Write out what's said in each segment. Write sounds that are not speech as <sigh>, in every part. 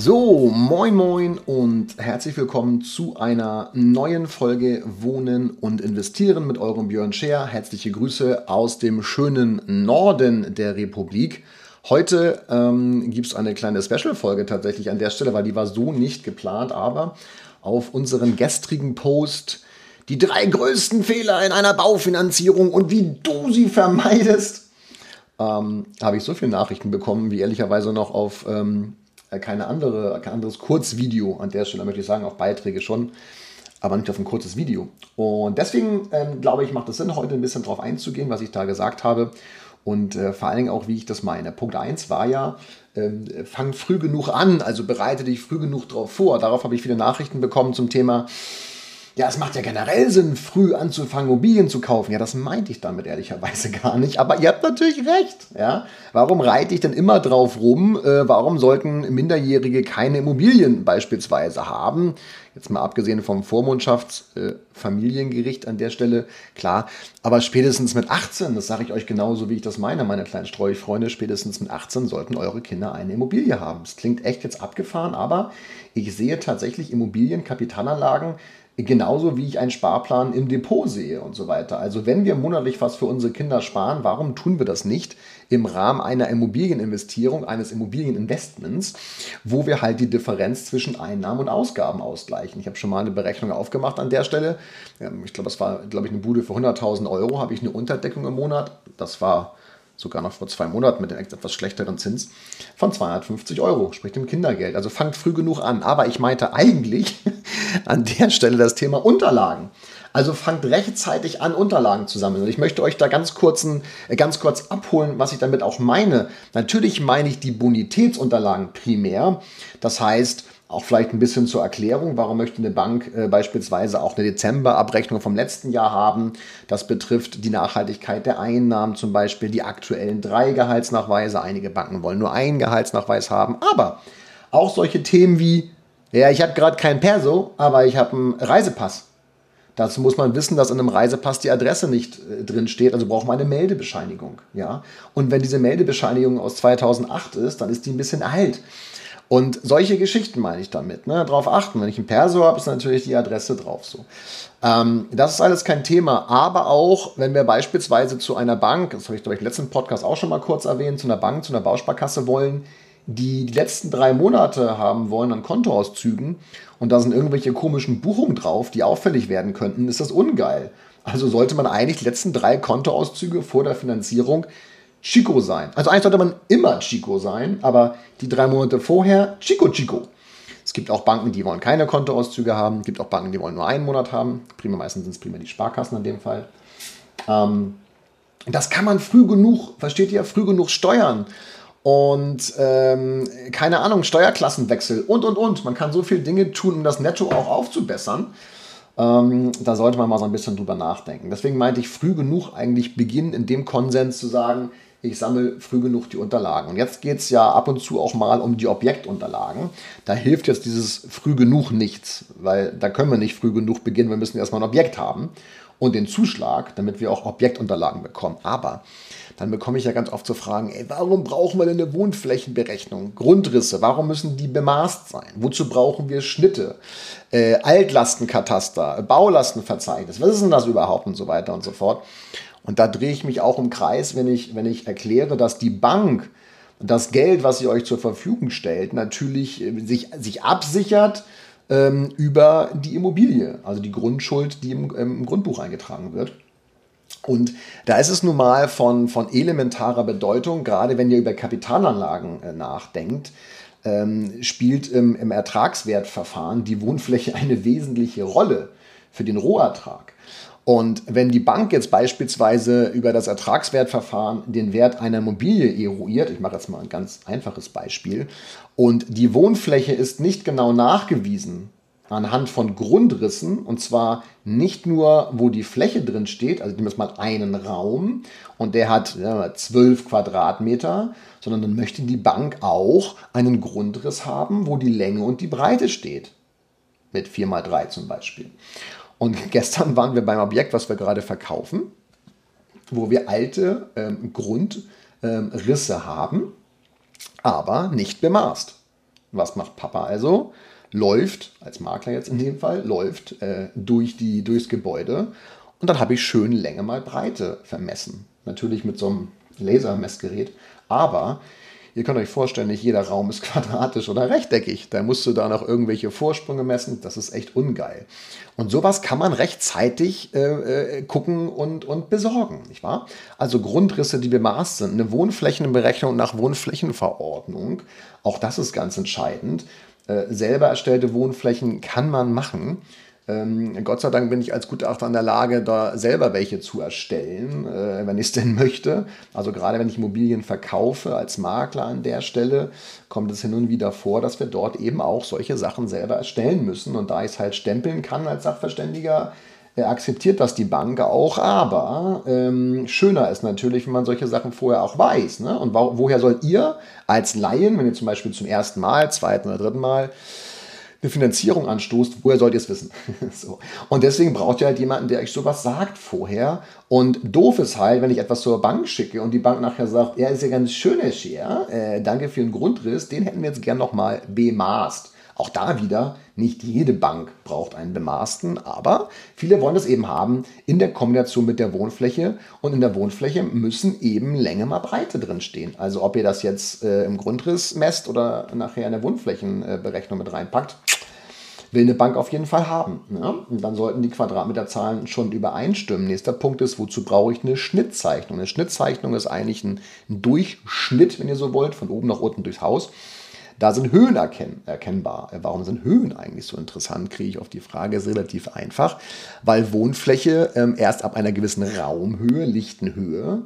So, moin moin und herzlich willkommen zu einer neuen Folge Wohnen und Investieren mit eurem Björn Scher. Herzliche Grüße aus dem schönen Norden der Republik. Heute ähm, gibt es eine kleine Special-Folge tatsächlich an der Stelle, weil die war so nicht geplant, aber auf unseren gestrigen Post die drei größten Fehler in einer Baufinanzierung und wie du sie vermeidest, ähm, habe ich so viele Nachrichten bekommen, wie ehrlicherweise noch auf ähm, äh, keine andere, kein anderes Kurzvideo an der Stelle, möchte ich sagen, auch Beiträge schon, aber nicht auf ein kurzes Video. Und deswegen ähm, glaube ich, macht es Sinn, heute ein bisschen darauf einzugehen, was ich da gesagt habe und äh, vor allen Dingen auch, wie ich das meine. Punkt 1 war ja, ähm, fang früh genug an, also bereite dich früh genug darauf vor. Darauf habe ich viele Nachrichten bekommen zum Thema, ja, es macht ja generell Sinn, früh anzufangen, Immobilien zu kaufen. Ja, das meinte ich damit ehrlicherweise <laughs> gar nicht. Aber ihr habt natürlich recht. Ja? Warum reite ich denn immer drauf rum? Äh, warum sollten Minderjährige keine Immobilien beispielsweise haben? Jetzt mal abgesehen vom Vormundschaftsfamiliengericht äh, an der Stelle, klar. Aber spätestens mit 18, das sage ich euch genauso, wie ich das meine, meine kleinen Streuchfreunde, spätestens mit 18 sollten eure Kinder eine Immobilie haben. Es klingt echt jetzt abgefahren, aber ich sehe tatsächlich Immobilien, Kapitalanlagen, Genauso wie ich einen Sparplan im Depot sehe und so weiter. Also wenn wir monatlich was für unsere Kinder sparen, warum tun wir das nicht im Rahmen einer Immobilieninvestierung, eines Immobilieninvestments, wo wir halt die Differenz zwischen Einnahmen und Ausgaben ausgleichen? Ich habe schon mal eine Berechnung aufgemacht an der Stelle. Ich glaube, das war, glaube ich, eine Bude für 100.000 Euro, habe ich eine Unterdeckung im Monat. Das war sogar noch vor zwei Monaten mit dem etwas schlechteren Zins, von 250 Euro, sprich dem Kindergeld. Also fangt früh genug an. Aber ich meinte eigentlich <laughs> an der Stelle das Thema Unterlagen. Also fangt rechtzeitig an, Unterlagen zu sammeln. Und ich möchte euch da ganz, kurzen, äh, ganz kurz abholen, was ich damit auch meine. Natürlich meine ich die Bonitätsunterlagen primär. Das heißt, auch vielleicht ein bisschen zur Erklärung, warum möchte eine Bank äh, beispielsweise auch eine Dezemberabrechnung vom letzten Jahr haben. Das betrifft die Nachhaltigkeit der Einnahmen, zum Beispiel die aktuellen drei Gehaltsnachweise. Einige Banken wollen nur einen Gehaltsnachweis haben, aber auch solche Themen wie, ja, ich habe gerade keinen Perso, aber ich habe einen Reisepass. Dazu muss man wissen, dass in einem Reisepass die Adresse nicht äh, drin steht, also braucht man eine Meldebescheinigung. Ja? Und wenn diese Meldebescheinigung aus 2008 ist, dann ist die ein bisschen alt. Und solche Geschichten meine ich damit. Ne? Darauf achten. Wenn ich ein Perso habe, ist natürlich die Adresse drauf so. Ähm, das ist alles kein Thema. Aber auch, wenn wir beispielsweise zu einer Bank, das habe ich glaube ich im letzten Podcast auch schon mal kurz erwähnt, zu einer Bank, zu einer Bausparkasse wollen, die die letzten drei Monate haben wollen an Kontoauszügen und da sind irgendwelche komischen Buchungen drauf, die auffällig werden könnten, ist das ungeil. Also sollte man eigentlich die letzten drei Kontoauszüge vor der Finanzierung Chico sein. Also eigentlich sollte man immer Chico sein, aber die drei Monate vorher Chico Chico. Es gibt auch Banken, die wollen keine Kontoauszüge haben. Es gibt auch Banken, die wollen nur einen Monat haben. Prima, meistens sind es prima die Sparkassen in dem Fall. Ähm, das kann man früh genug, versteht ihr, früh genug steuern. Und ähm, keine Ahnung, Steuerklassenwechsel und und und. Man kann so viele Dinge tun, um das Netto auch aufzubessern. Ähm, da sollte man mal so ein bisschen drüber nachdenken. Deswegen meinte ich früh genug eigentlich beginnen, in dem Konsens zu sagen, ich sammle früh genug die Unterlagen. Und jetzt geht es ja ab und zu auch mal um die Objektunterlagen. Da hilft jetzt dieses früh genug nichts, weil da können wir nicht früh genug beginnen. Wir müssen erstmal ein Objekt haben und den Zuschlag, damit wir auch Objektunterlagen bekommen. Aber dann bekomme ich ja ganz oft zu fragen, ey, warum brauchen wir denn eine Wohnflächenberechnung? Grundrisse, warum müssen die bemaßt sein? Wozu brauchen wir Schnitte? Äh, Altlastenkataster, Baulastenverzeichnis, was ist denn das überhaupt und so weiter und so fort. Und da drehe ich mich auch im Kreis, wenn ich, wenn ich erkläre, dass die Bank das Geld, was sie euch zur Verfügung stellt, natürlich äh, sich, sich absichert ähm, über die Immobilie, also die Grundschuld, die im, im Grundbuch eingetragen wird. Und da ist es nun mal von, von elementarer Bedeutung, gerade wenn ihr über Kapitalanlagen äh, nachdenkt, ähm, spielt im, im Ertragswertverfahren die Wohnfläche eine wesentliche Rolle für den Rohertrag. Und wenn die Bank jetzt beispielsweise über das Ertragswertverfahren den Wert einer Immobilie eruiert, ich mache jetzt mal ein ganz einfaches Beispiel, und die Wohnfläche ist nicht genau nachgewiesen, anhand von Grundrissen und zwar nicht nur, wo die Fläche drin steht, also nehmen wir mal einen Raum und der hat ja, 12 Quadratmeter, sondern dann möchte die Bank auch einen Grundriss haben, wo die Länge und die Breite steht. Mit 4 mal 3 zum Beispiel. Und <laughs> gestern waren wir beim Objekt, was wir gerade verkaufen, wo wir alte ähm, Grundrisse ähm, haben, aber nicht bemaßt. Was macht Papa also? läuft, als Makler jetzt in dem Fall, läuft äh, durch die, durchs Gebäude und dann habe ich schön Länge mal Breite vermessen. Natürlich mit so einem Lasermessgerät, aber ihr könnt euch vorstellen, nicht jeder Raum ist <laughs> quadratisch oder rechteckig. Da musst du da noch irgendwelche Vorsprünge messen. Das ist echt ungeil. Und sowas kann man rechtzeitig äh, äh, gucken und, und besorgen, nicht wahr? Also Grundrisse, die bemaßt sind, eine Wohnflächenberechnung nach Wohnflächenverordnung. Auch das ist ganz entscheidend. Äh, selber erstellte Wohnflächen kann man machen. Ähm, Gott sei Dank bin ich als Gutachter in der Lage, da selber welche zu erstellen, äh, wenn ich es <laughs> denn möchte. Also gerade wenn ich Immobilien verkaufe als Makler an der Stelle, kommt es hin und wieder vor, dass wir dort eben auch solche Sachen selber erstellen müssen. Und da ich es halt stempeln kann als Sachverständiger, akzeptiert das die Bank auch, aber ähm, schöner ist natürlich, wenn man solche Sachen vorher auch weiß. Ne? Und wo, woher sollt ihr als Laien, wenn ihr zum Beispiel zum ersten Mal, zweiten oder dritten Mal eine Finanzierung anstoßt, woher sollt ihr es wissen? <laughs> so. Und deswegen braucht ihr halt jemanden, der euch sowas sagt vorher. Und doof ist halt, wenn ich etwas zur Bank schicke und die Bank nachher sagt, ja, ist ja ganz schön, Herr Scheer, äh, danke für den Grundriss, den hätten wir jetzt gern nochmal bemaßt. Auch da wieder, nicht jede Bank braucht einen bemaßten, aber viele wollen das eben haben in der Kombination mit der Wohnfläche. Und in der Wohnfläche müssen eben Länge mal Breite drin stehen. Also ob ihr das jetzt äh, im Grundriss messt oder nachher in der Wohnflächenberechnung mit reinpackt, will eine Bank auf jeden Fall haben. Ne? Und dann sollten die Quadratmeterzahlen schon übereinstimmen. Nächster Punkt ist, wozu brauche ich eine Schnittzeichnung? Eine Schnittzeichnung ist eigentlich ein, Durchschnitt, wenn ihr so wollt, von oben nach unten durchs Haus. Da sind Höhen erkenn erkennbar. Äh, warum sind Höhen eigentlich so interessant, kriege ich auf die Frage. Ist relativ einfach, weil Wohnfläche ähm, erst ab einer gewissen Raumhöhe, Lichtenhöhe,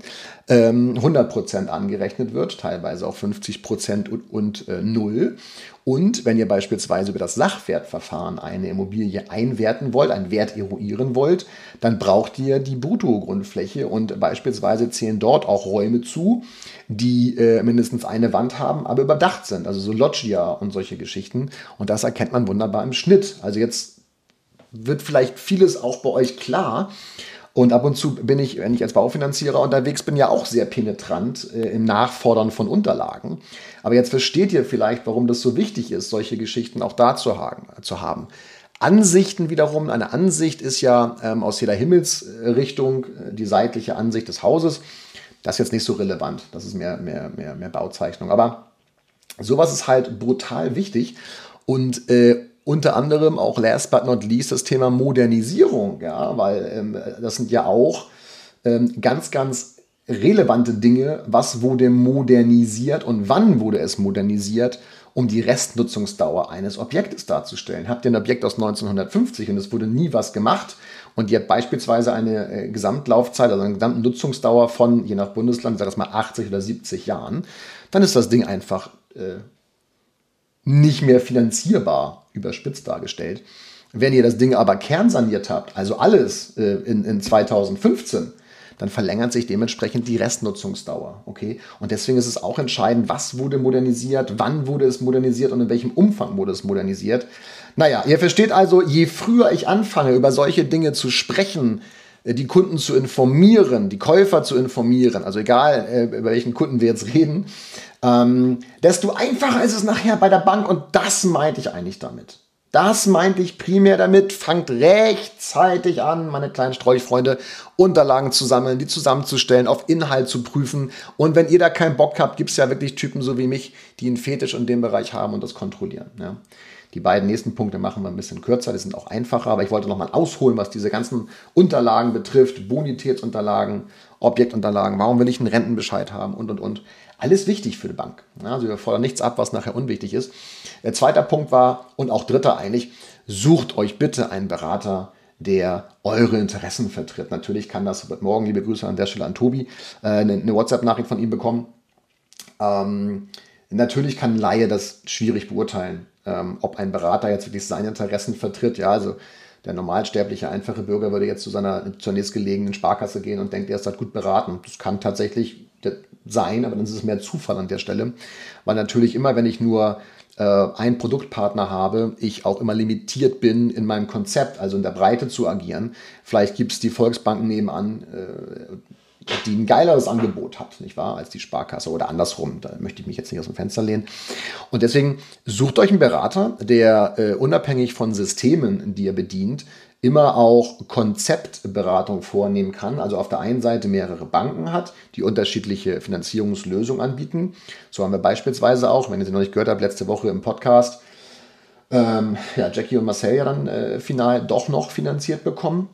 ähm, 100% angerechnet wird, teilweise auch 50% und, und äh, 0. Und wenn ihr beispielsweise über das Sachwertverfahren eine Immobilie einwerten wollt, einen Wert eruieren wollt, dann braucht ihr die Bruttogrundfläche und beispielsweise zählen dort auch Räume zu, die äh, mindestens eine Wand haben, aber überdacht sind, also so Loggia und solche Geschichten. Und das erkennt man wunderbar im Schnitt. Also jetzt wird vielleicht vieles auch bei euch klar. Und ab und zu bin ich, wenn ich als Baufinanzierer unterwegs bin, ja auch sehr penetrant äh, im Nachfordern von Unterlagen. Aber jetzt versteht ihr vielleicht, warum das so wichtig ist, solche Geschichten auch da zu haben. Zu haben. Ansichten wiederum, eine Ansicht ist ja ähm, aus jeder Himmelsrichtung äh, die seitliche Ansicht des Hauses. Das ist jetzt nicht so relevant, das ist mehr, mehr, mehr, mehr Bauzeichnung. Aber sowas ist halt brutal wichtig. Und äh, unter anderem auch last but not least das Thema Modernisierung, ja, weil ähm, das sind ja auch ähm, ganz, ganz relevante Dinge. Was wurde modernisiert und wann wurde es modernisiert, um die Restnutzungsdauer eines Objektes darzustellen? Habt ihr ein Objekt aus 1950 und es wurde nie was gemacht und die hat beispielsweise eine äh, Gesamtlaufzeit, also eine gesamte Nutzungsdauer von, je nach Bundesland, sag ich mal 80 oder 70 Jahren, dann ist das Ding einfach äh, nicht mehr finanzierbar, überspitzt dargestellt. Wenn ihr das Ding aber kernsaniert habt, also alles äh, in, in 2015, dann verlängert sich dementsprechend die Restnutzungsdauer. Okay? Und deswegen ist es auch entscheidend, was wurde modernisiert, wann wurde es modernisiert und in welchem Umfang wurde es modernisiert. Naja, ihr versteht also, je früher ich anfange, über solche Dinge zu sprechen, äh, die Kunden zu informieren, die Käufer zu informieren, also egal, äh, über welchen Kunden wir jetzt reden, ähm, desto einfacher ist es nachher bei der Bank und das meinte ich eigentlich damit. Das meinte ich primär damit. Fangt rechtzeitig an, meine kleinen Strolchfreunde, Unterlagen zu sammeln, die zusammenzustellen, auf Inhalt zu prüfen. Und wenn ihr da keinen Bock habt, gibt es ja wirklich Typen so wie mich, die einen Fetisch in dem Bereich haben und das kontrollieren. Ja. Die beiden nächsten Punkte machen wir ein bisschen kürzer, die sind auch einfacher, aber ich wollte nochmal ausholen, was diese ganzen Unterlagen betrifft, Bonitätsunterlagen, Objektunterlagen, warum will ich einen Rentenbescheid haben und und und. Alles wichtig für die Bank. Also wir fordern nichts ab, was nachher unwichtig ist. Der zweite Punkt war, und auch dritter eigentlich, sucht euch bitte einen Berater, der eure Interessen vertritt. Natürlich kann das, morgen, liebe Grüße an der Stelle an Tobi, äh, eine, WhatsApp-Nachricht von ihm bekommen. Natürlich kann ein Laie das schwierig beurteilen, ähm, ob ein Berater jetzt wirklich seine Interessen vertritt. Ja, also der normalsterbliche, einfache Bürger würde jetzt zu seiner zur nächstgelegenen Sparkasse gehen und denkt, er ist halt gut beraten. Das kann tatsächlich sein, aber dann ist es mehr Zufall an der Stelle. Weil natürlich immer, wenn ich nur äh, einen Produktpartner habe, ich auch immer limitiert bin in meinem Konzept, also in der Breite zu agieren. Vielleicht gibt es die Volksbanken nebenan, äh, die ein geileres Angebot hat, nicht wahr, als die Sparkasse oder andersrum. Da möchte ich mich jetzt nicht aus dem Fenster lehnen. Und deswegen sucht euch einen Berater, der äh, unabhängig von Systemen, die er bedient, immer auch Konzeptberatung vornehmen kann. Also auf der einen Seite mehrere Banken hat, die unterschiedliche Finanzierungslösungen anbieten. So haben wir beispielsweise auch, wenn ihr sie noch nicht gehört habt, letzte Woche im Podcast, ähm, ja, Jackie und Marcel ja dann äh, final doch noch finanziert bekommen.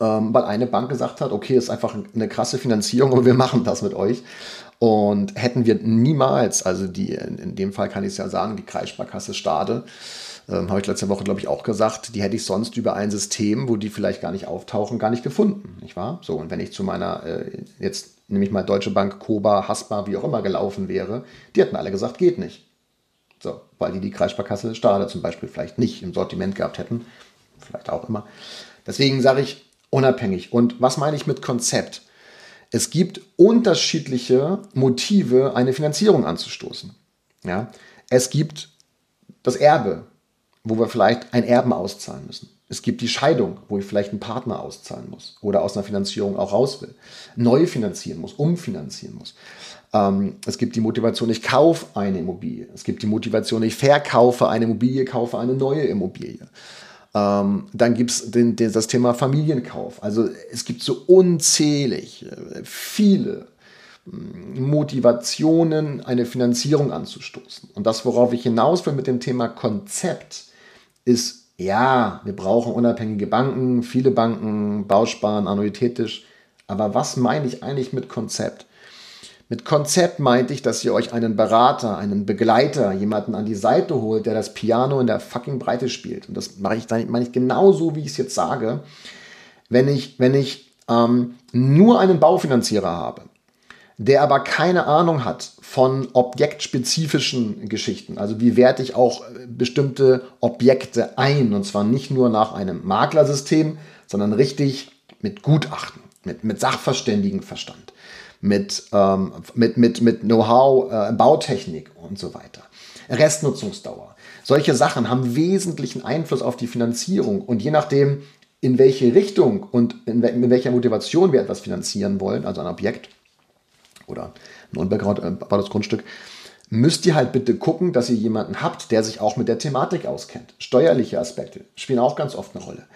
Ähm, weil eine Bank gesagt hat, okay, ist einfach eine krasse Finanzierung und wir machen das mit euch. Und hätten wir niemals, also die, in dem Fall kann ich es ja sagen, die Kreissparkasse Stade, ähm, habe ich letzte Woche, glaube ich, auch gesagt, die hätte ich sonst über ein System, wo die vielleicht gar nicht auftauchen, gar nicht gefunden, nicht wahr? So, und wenn ich zu meiner, äh, jetzt nehme ich mal Deutsche Bank, Koba, Haspa, wie auch immer gelaufen wäre, die hätten alle gesagt, geht nicht. So, weil die die Kreissparkasse Stade zum Beispiel vielleicht nicht im Sortiment gehabt hätten, vielleicht auch immer. Deswegen sage ich unabhängig. Und was meine ich mit Konzept? Es gibt unterschiedliche Motive, eine Finanzierung anzustoßen. Ja? Es gibt das Erbe, wo wir vielleicht ein Erben auszahlen müssen. Es gibt die Scheidung, wo ich vielleicht einen Partner auszahlen muss oder aus einer Finanzierung auch raus will, neu finanzieren muss, umfinanzieren muss. Ähm, es gibt die Motivation, ich kaufe eine Immobilie. Es gibt die Motivation, ich verkaufe eine Immobilie, kaufe eine neue Immobilie. Ähm, dann gibt es das Thema Familienkauf. Also es gibt so unzählig äh, viele Motivationen, eine Finanzierung anzustoßen. Und das, worauf ich hinaus will mit dem Thema Konzept, ist, ja, wir brauchen unabhängige Banken, viele Banken, Bausparen, annuitätisch. Aber was meine ich eigentlich mit Konzept? Mit Konzept meinte ich, dass ihr euch einen Berater, einen Begleiter, jemanden an die Seite holt, der das Piano in der fucking Breite spielt. Und das mache ich, meine ich genau so, wie ich es jetzt sage. Wenn ich, wenn ich ähm, nur einen Baufinanzierer habe, der aber keine Ahnung hat von objektspezifischen Geschichten. Also wie werte ich auch äh, bestimmte Objekte ein und zwar nicht nur nach einem Maklersystem, sondern richtig mit Gutachten, mit, mit Sachverständigenverstand, mit, ähm, mit, mit, mit Know-how, äh, Bautechnik und so weiter. Restnutzungsdauer. Solche Sachen haben wesentlichen Einfluss auf die Finanzierung und je nachdem, in welche Richtung und in, in welcher Motivation wir etwas finanzieren wollen, also ein Objekt, oder ein unbebautes äh, Grundstück, müsst ihr halt bitte gucken, dass ihr jemanden habt, der sich auch mit der Thematik auskennt. Steuerliche Aspekte spielen auch ganz oft eine Rolle.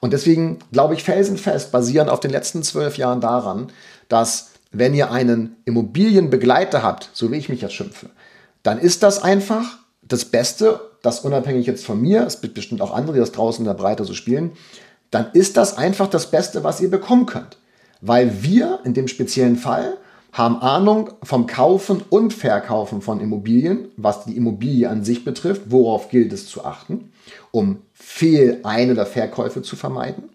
Und deswegen glaube ich felsenfest, basierend auf den letzten zwölf Jahren daran, dass wenn ihr einen Immobilienbegleiter habt, so wie ich mich jetzt schimpfe, dann ist das einfach das Beste, das unabhängig jetzt von mir, es gibt bestimmt auch andere, die das draußen in der Breite so spielen, dann ist das einfach das Beste, was ihr bekommen könnt. Weil wir in dem speziellen Fall haben Ahnung vom Kaufen und Verkaufen von Immobilien, was die Immobilie an sich betrifft, worauf gilt es zu achten, um Fehl-Ein- oder Verkäufe zu vermeiden.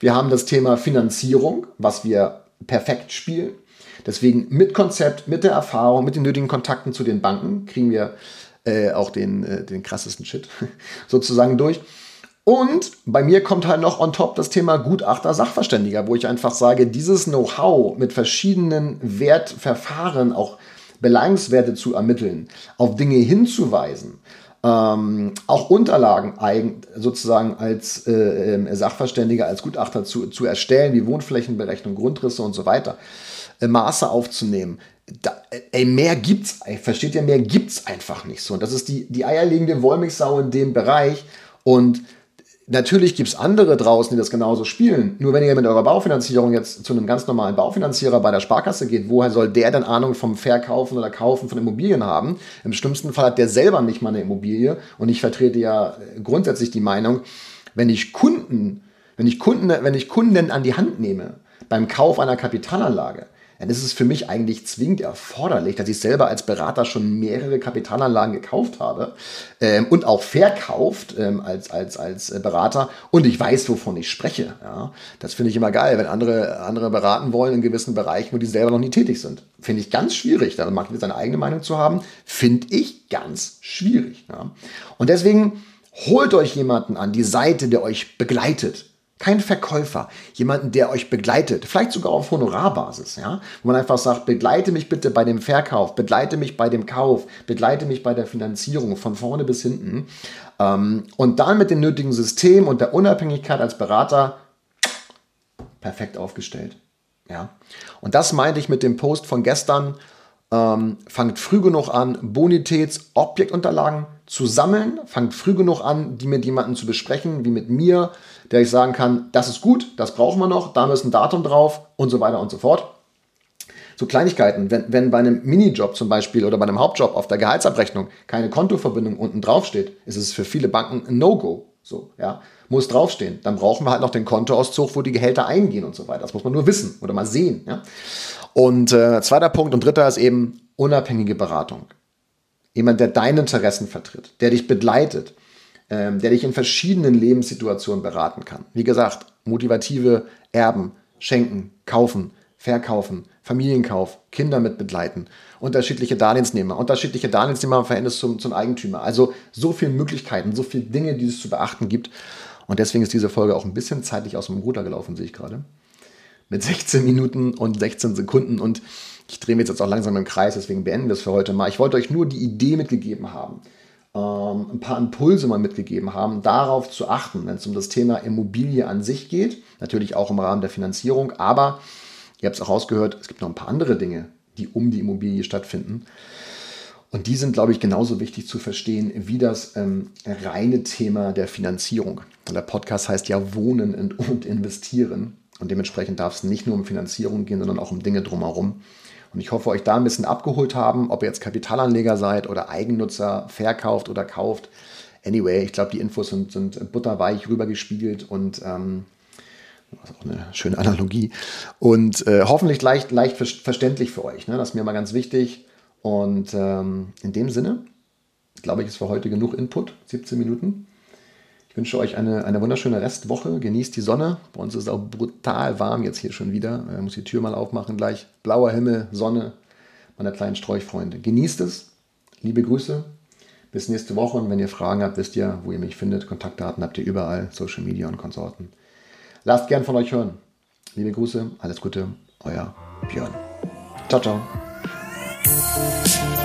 Wir haben das Thema Finanzierung, was wir perfekt spielen. Deswegen mit Konzept, mit der Erfahrung, mit den nötigen Kontakten zu den Banken kriegen wir äh, auch den, äh, den krassesten Shit <laughs> sozusagen durch. Und bei mir kommt halt noch on top das Thema Gutachter Sachverständiger, wo ich einfach sage, dieses Know-how mit verschiedenen Wertverfahren auch Belangswerte zu ermitteln, auf Dinge hinzuweisen, ähm, auch Unterlagen sozusagen als äh, ähm, Sachverständiger, als Gutachter zu, zu erstellen, wie Wohnflächenberechnung, Grundrisse und so weiter, äh, Maße aufzunehmen. Da, ey, mehr gibt's, versteht ihr, mehr gibt's einfach nicht so. Und das ist die, die eierlegende Wollmilchsau in dem Bereich. Und Natürlich gibt es andere draußen, die das genauso spielen. Nur wenn ihr mit eurer Baufinanzierung jetzt zu einem ganz normalen Baufinanzierer bei der Sparkasse geht, woher soll der denn Ahnung vom Verkaufen oder Kaufen von Immobilien haben? Im schlimmsten Fall hat der selber nicht mal eine Immobilie. Und ich vertrete ja grundsätzlich die Meinung, wenn ich Kunden, wenn ich Kunden, wenn ich Kunden an die Hand nehme beim Kauf einer Kapitalanlage, dann ist es für mich eigentlich zwingend erforderlich, dass ich selber als Berater schon mehrere Kapitalanlagen gekauft habe ähm, und auch verkauft ähm, als, als, als Berater und ich weiß, wovon ich spreche. Ja? Das finde ich immer geil, wenn andere, andere beraten wollen in gewissen Bereichen, wo die selber noch nie tätig sind. Finde ich ganz schwierig. Da mag seine eigene Meinung zu haben. Finde ich ganz schwierig. Ja? Und deswegen holt euch jemanden an die Seite, der euch begleitet kein Verkäufer, jemanden, der euch begleitet, vielleicht sogar auf Honorarbasis, ja, wo man einfach sagt, begleite mich bitte bei dem Verkauf, begleite mich bei dem Kauf, begleite mich bei der Finanzierung von vorne bis hinten ähm, und dann mit dem nötigen System und der Unabhängigkeit als Berater perfekt aufgestellt, ja. Und das meinte ich mit dem Post von gestern. Ähm, fangt früh genug an, Bonitätsobjektunterlagen zu sammeln, fangt früh genug an, die mit jemandem zu besprechen, wie mit mir, der ich sagen kann, das ist gut, das brauchen wir noch, da ist ein Datum drauf und so weiter und so fort. So Kleinigkeiten, wenn, wenn bei einem Minijob zum Beispiel oder bei einem Hauptjob auf der Gehaltsabrechnung keine Kontoverbindung unten draufsteht, ist es für viele Banken ein No-Go. So, ja, muss draufstehen. Dann brauchen wir halt noch den Kontoauszug, wo die Gehälter eingehen und so weiter. Das muss man nur wissen oder mal sehen. Ja? Und äh, zweiter Punkt und dritter ist eben unabhängige Beratung. Jemand, der deine Interessen vertritt, der dich begleitet, ähm, der dich in verschiedenen Lebenssituationen beraten kann. Wie gesagt, motivative Erben, Schenken, Kaufen, Verkaufen, Familienkauf, Kinder mit begleiten, unterschiedliche Darlehensnehmer, unterschiedliche Darlehensnehmer im Verhältnis zum, zum Eigentümer. Also so viele Möglichkeiten, so viele Dinge, die es zu beachten gibt. Und deswegen ist diese Folge auch ein bisschen zeitlich aus dem Ruder gelaufen, sehe ich gerade. Mit 16 Minuten und 16 Sekunden und ich drehe mich jetzt auch langsam im Kreis, deswegen beenden wir es für heute mal. Ich wollte euch nur die Idee mitgegeben haben ähm, ein paar Impulse mal mitgegeben haben, darauf zu achten, wenn es um das Thema Immobilie an sich geht, natürlich auch im Rahmen der Finanzierung, aber ihr habt es auch rausgehört, es gibt noch ein paar andere Dinge, die um die Immobilie stattfinden. Und die sind, glaube ich, genauso wichtig zu verstehen wie das ähm, reine Thema der Finanzierung. Und der Podcast heißt ja Wohnen und Investieren. Und dementsprechend darf es nicht nur um Finanzierung gehen, sondern auch um Dinge drumherum. Und ich hoffe, euch da ein bisschen abgeholt haben, ob ihr jetzt Kapitalanleger seid oder Eigennutzer, verkauft oder kauft. Anyway, ich glaube, die Infos sind, sind butterweich rübergespiegelt und ähm, das ist auch eine schöne Analogie. Und äh, hoffentlich leicht, leicht verständlich für euch. Ne? Das ist mir mal ganz wichtig. Und ähm, in dem Sinne, glaube ich, ist für heute genug Input. 17 Minuten. Ich wünsche euch eine, eine wunderschöne Restwoche. Genießt die Sonne. Bei uns ist es auch brutal warm jetzt hier schon wieder. Ich muss die Tür mal aufmachen gleich. Blauer Himmel, Sonne, meine kleinen Sträuchfreunde. Genießt es. Liebe Grüße. Bis nächste Woche. Und wenn ihr Fragen habt, wisst ihr, wo ihr mich findet. Kontaktdaten habt ihr überall. Social Media und Konsorten. Lasst gern von euch hören. Liebe Grüße. Alles Gute. Euer Björn. Ciao, ciao. Bye.